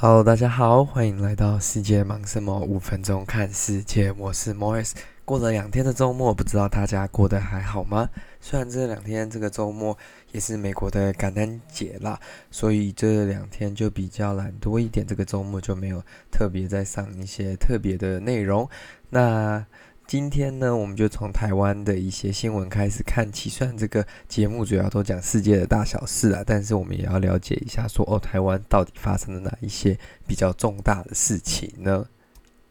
Hello，大家好，欢迎来到世界忙什么？五分钟看世界，我是 Morris。过了两天的周末，不知道大家过得还好吗？虽然这两天这个周末也是美国的感恩节啦，所以这两天就比较懒多一点。这个周末就没有特别再上一些特别的内容。那今天呢，我们就从台湾的一些新闻开始看起。虽然这个节目主要都讲世界的大小事啊，但是我们也要了解一下说，说哦，台湾到底发生了哪一些比较重大的事情呢？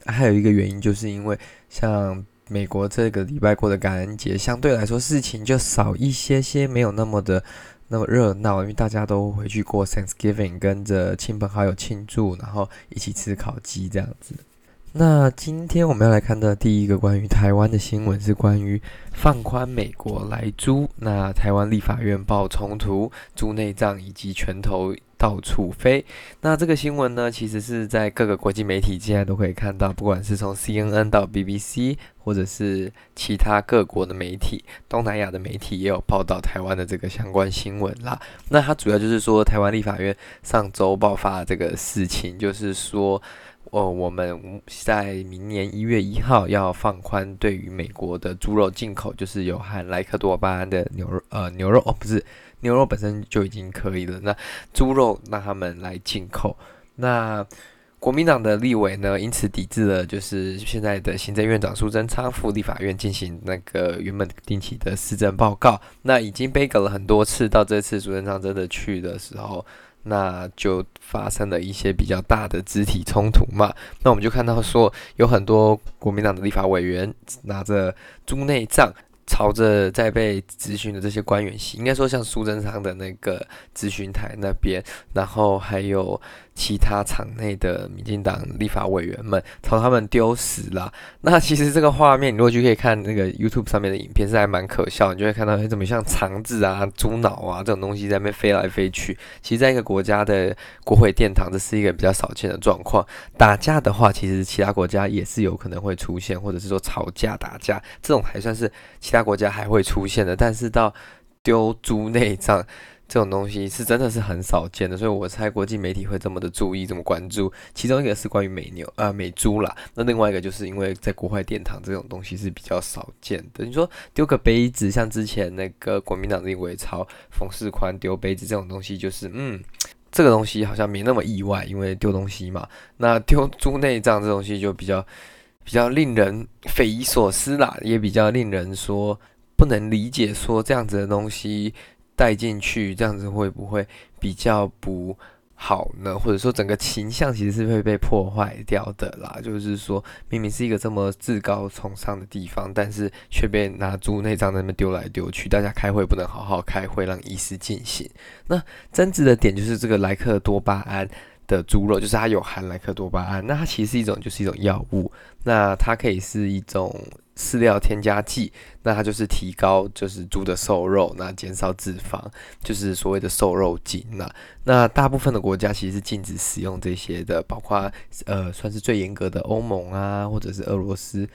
还有一个原因，就是因为像美国这个礼拜过的感恩节，相对来说事情就少一些些，没有那么的那么热闹，因为大家都回去过 Thanksgiving，跟着亲朋好友庆祝，然后一起吃烤鸡这样子。那今天我们要来看的第一个关于台湾的新闻是关于放宽美国来租。那台湾立法院爆冲突，猪内脏以及拳头到处飞。那这个新闻呢，其实是在各个国际媒体现在都可以看到，不管是从 CNN 到 BBC，或者是其他各国的媒体，东南亚的媒体也有报道台湾的这个相关新闻啦。那它主要就是说，台湾立法院上周爆发这个事情，就是说。哦，我们在明年一月一号要放宽对于美国的猪肉进口，就是有含莱克多巴胺的牛肉，呃，牛肉哦，不是，牛肉本身就已经可以了。那猪肉让他们来进口，那国民党的立委呢，因此抵制了，就是现在的行政院长苏贞昌赴立法院进行那个原本定期的施政报告。那已经被隔了很多次，到这次苏贞昌真的去的时候。那就发生了一些比较大的肢体冲突嘛。那我们就看到说，有很多国民党的立法委员拿着猪内脏，朝着在被咨询的这些官员，应该说像苏贞昌的那个咨询台那边，然后还有。其他场内的民进党立法委员们朝他们丢石了。那其实这个画面，你如果去可以看那个 YouTube 上面的影片，是还蛮可笑。你就会看到，哎，怎么像肠子啊、猪脑啊这种东西在那边飞来飞去？其实，在一个国家的国会殿堂，这是一个比较少见的状况。打架的话，其实其他国家也是有可能会出现，或者是说吵架打架这种还算是其他国家还会出现的。但是到丢猪内脏。这种东西是真的是很少见的，所以我猜国际媒体会这么的注意，这么关注。其中一个是关于美牛啊、呃、美猪啦，那另外一个就是因为在国会殿堂这种东西是比较少见的。你说丢个杯子，像之前那个国民党立委朝冯世宽丢杯子这种东西，就是嗯，这个东西好像没那么意外，因为丢东西嘛。那丢猪内脏这东西就比较比较令人匪夷所思啦，也比较令人说不能理解，说这样子的东西。带进去这样子会不会比较不好呢？或者说整个形象其实是会被破坏掉的啦。就是说明明是一个这么至高崇尚的地方，但是却被拿猪内脏在那边丢来丢去，大家开会不能好好开会，让仪式进行。那争执的点就是这个莱克多巴胺的猪肉，就是它有含莱克多巴胺，那它其实是一种就是一种药物，那它可以是一种。饲料添加剂，那它就是提高就是猪的瘦肉，那减少脂肪，就是所谓的瘦肉精。那那大部分的国家其实是禁止使用这些的，包括呃算是最严格的欧盟啊，或者是俄罗斯。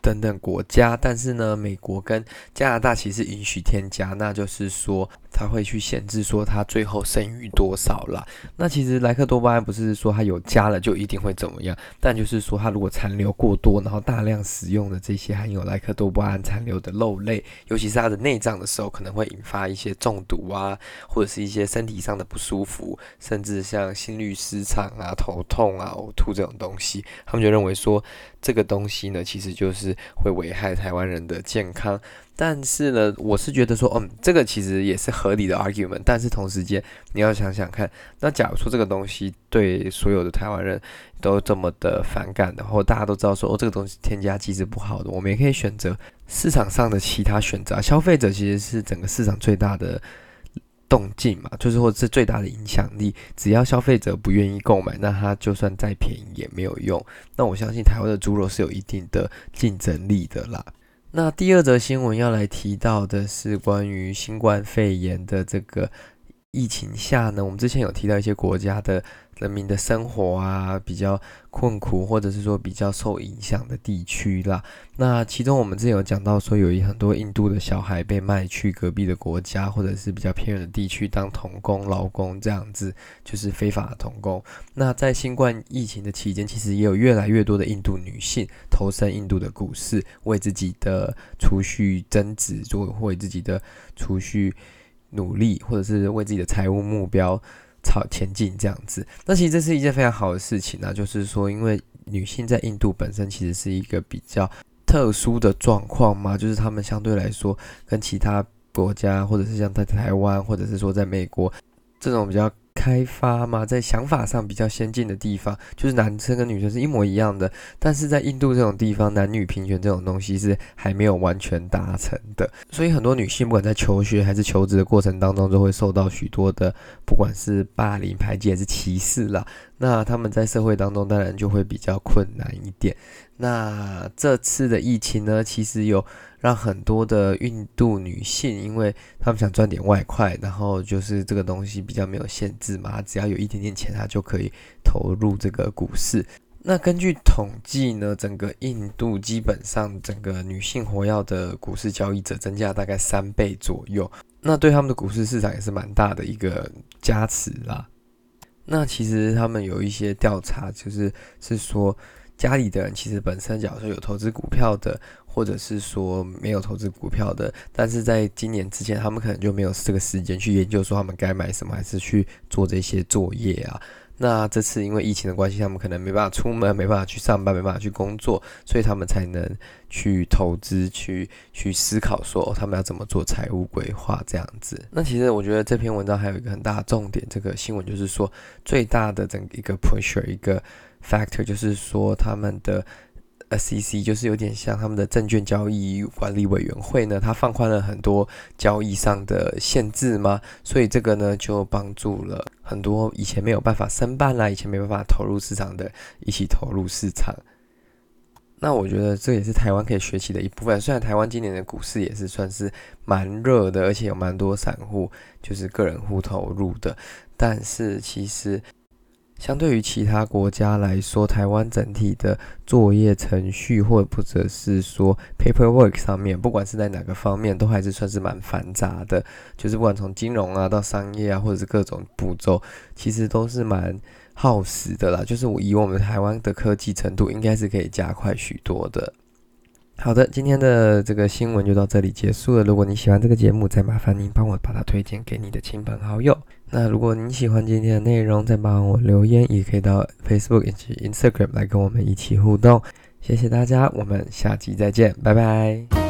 等等国家，但是呢，美国跟加拿大其实允许添加，那就是说他会去限制说它最后剩余多少了。那其实莱克多巴胺不是说它有加了就一定会怎么样，但就是说它如果残留过多，然后大量使用的这些含有莱克多巴胺残留的肉类，尤其是它的内脏的时候，可能会引发一些中毒啊，或者是一些身体上的不舒服，甚至像心律失常啊、头痛啊、呕吐这种东西，他们就认为说这个东西呢，其实就是。会危害台湾人的健康，但是呢，我是觉得说，嗯，这个其实也是合理的 argument。但是同时间，你要想想看，那假如说这个东西对所有的台湾人都这么的反感，然后大家都知道说，哦，这个东西添加剂是不好的，我们也可以选择市场上的其他选择。消费者其实是整个市场最大的。动静嘛，就是或者是最大的影响力。只要消费者不愿意购买，那它就算再便宜也没有用。那我相信台湾的猪肉是有一定的竞争力的啦。那第二则新闻要来提到的是关于新冠肺炎的这个疫情下呢，我们之前有提到一些国家的。人民的生活啊，比较困苦，或者是说比较受影响的地区啦。那其中我们之前有讲到说，有很多印度的小孩被卖去隔壁的国家，或者是比较偏远的地区当童工、劳工这样子，就是非法的童工。那在新冠疫情的期间，其实也有越来越多的印度女性投身印度的股市，为自己的储蓄增值，做为自己的储蓄努力，或者是为自己的财务目标。朝前进这样子，那其实这是一件非常好的事情啊，就是说，因为女性在印度本身其实是一个比较特殊的状况嘛，就是她们相对来说跟其他国家，或者是像在台湾，或者是说在美国这种比较。开发嘛，在想法上比较先进的地方，就是男生跟女生是一模一样的。但是在印度这种地方，男女平权这种东西是还没有完全达成的。所以很多女性不管在求学还是求职的过程当中，都会受到许多的，不管是霸凌、排挤还是歧视啦。那他们在社会当中当然就会比较困难一点。那这次的疫情呢，其实有。让很多的印度女性，因为她们想赚点外快，然后就是这个东西比较没有限制嘛，只要有一点点钱，她就可以投入这个股市。那根据统计呢，整个印度基本上整个女性活跃的股市交易者增加大概三倍左右，那对他们的股市市场也是蛮大的一个加持啦。那其实他们有一些调查，就是是说家里的人其实本身假如说有投资股票的。或者是说没有投资股票的，但是在今年之前，他们可能就没有这个时间去研究说他们该买什么，还是去做这些作业啊。那这次因为疫情的关系，他们可能没办法出门，没办法去上班，没办法去工作，所以他们才能去投资，去去思考说他们要怎么做财务规划这样子。那其实我觉得这篇文章还有一个很大的重点，这个新闻就是说最大的整一个 pressure 一个 factor 就是说他们的。SEC 就是有点像他们的证券交易管理委员会呢，它放宽了很多交易上的限制嘛，所以这个呢就帮助了很多以前没有办法申办啦，以前没办法投入市场的一起投入市场。那我觉得这也是台湾可以学习的一部分。虽然台湾今年的股市也是算是蛮热的，而且有蛮多散户就是个人户投入的，但是其实。相对于其他国家来说，台湾整体的作业程序，或者或者是说 paperwork 上面，不管是在哪个方面，都还是算是蛮繁杂的。就是不管从金融啊到商业啊，或者是各种步骤，其实都是蛮耗时的啦。就是我以我们台湾的科技程度，应该是可以加快许多的。好的，今天的这个新闻就到这里结束了。如果你喜欢这个节目，再麻烦您帮我把它推荐给你的亲朋好友。那如果您喜欢今天的内容，再帮我留言，也可以到 Facebook 以及 Instagram 来跟我们一起互动。谢谢大家，我们下期再见，拜拜。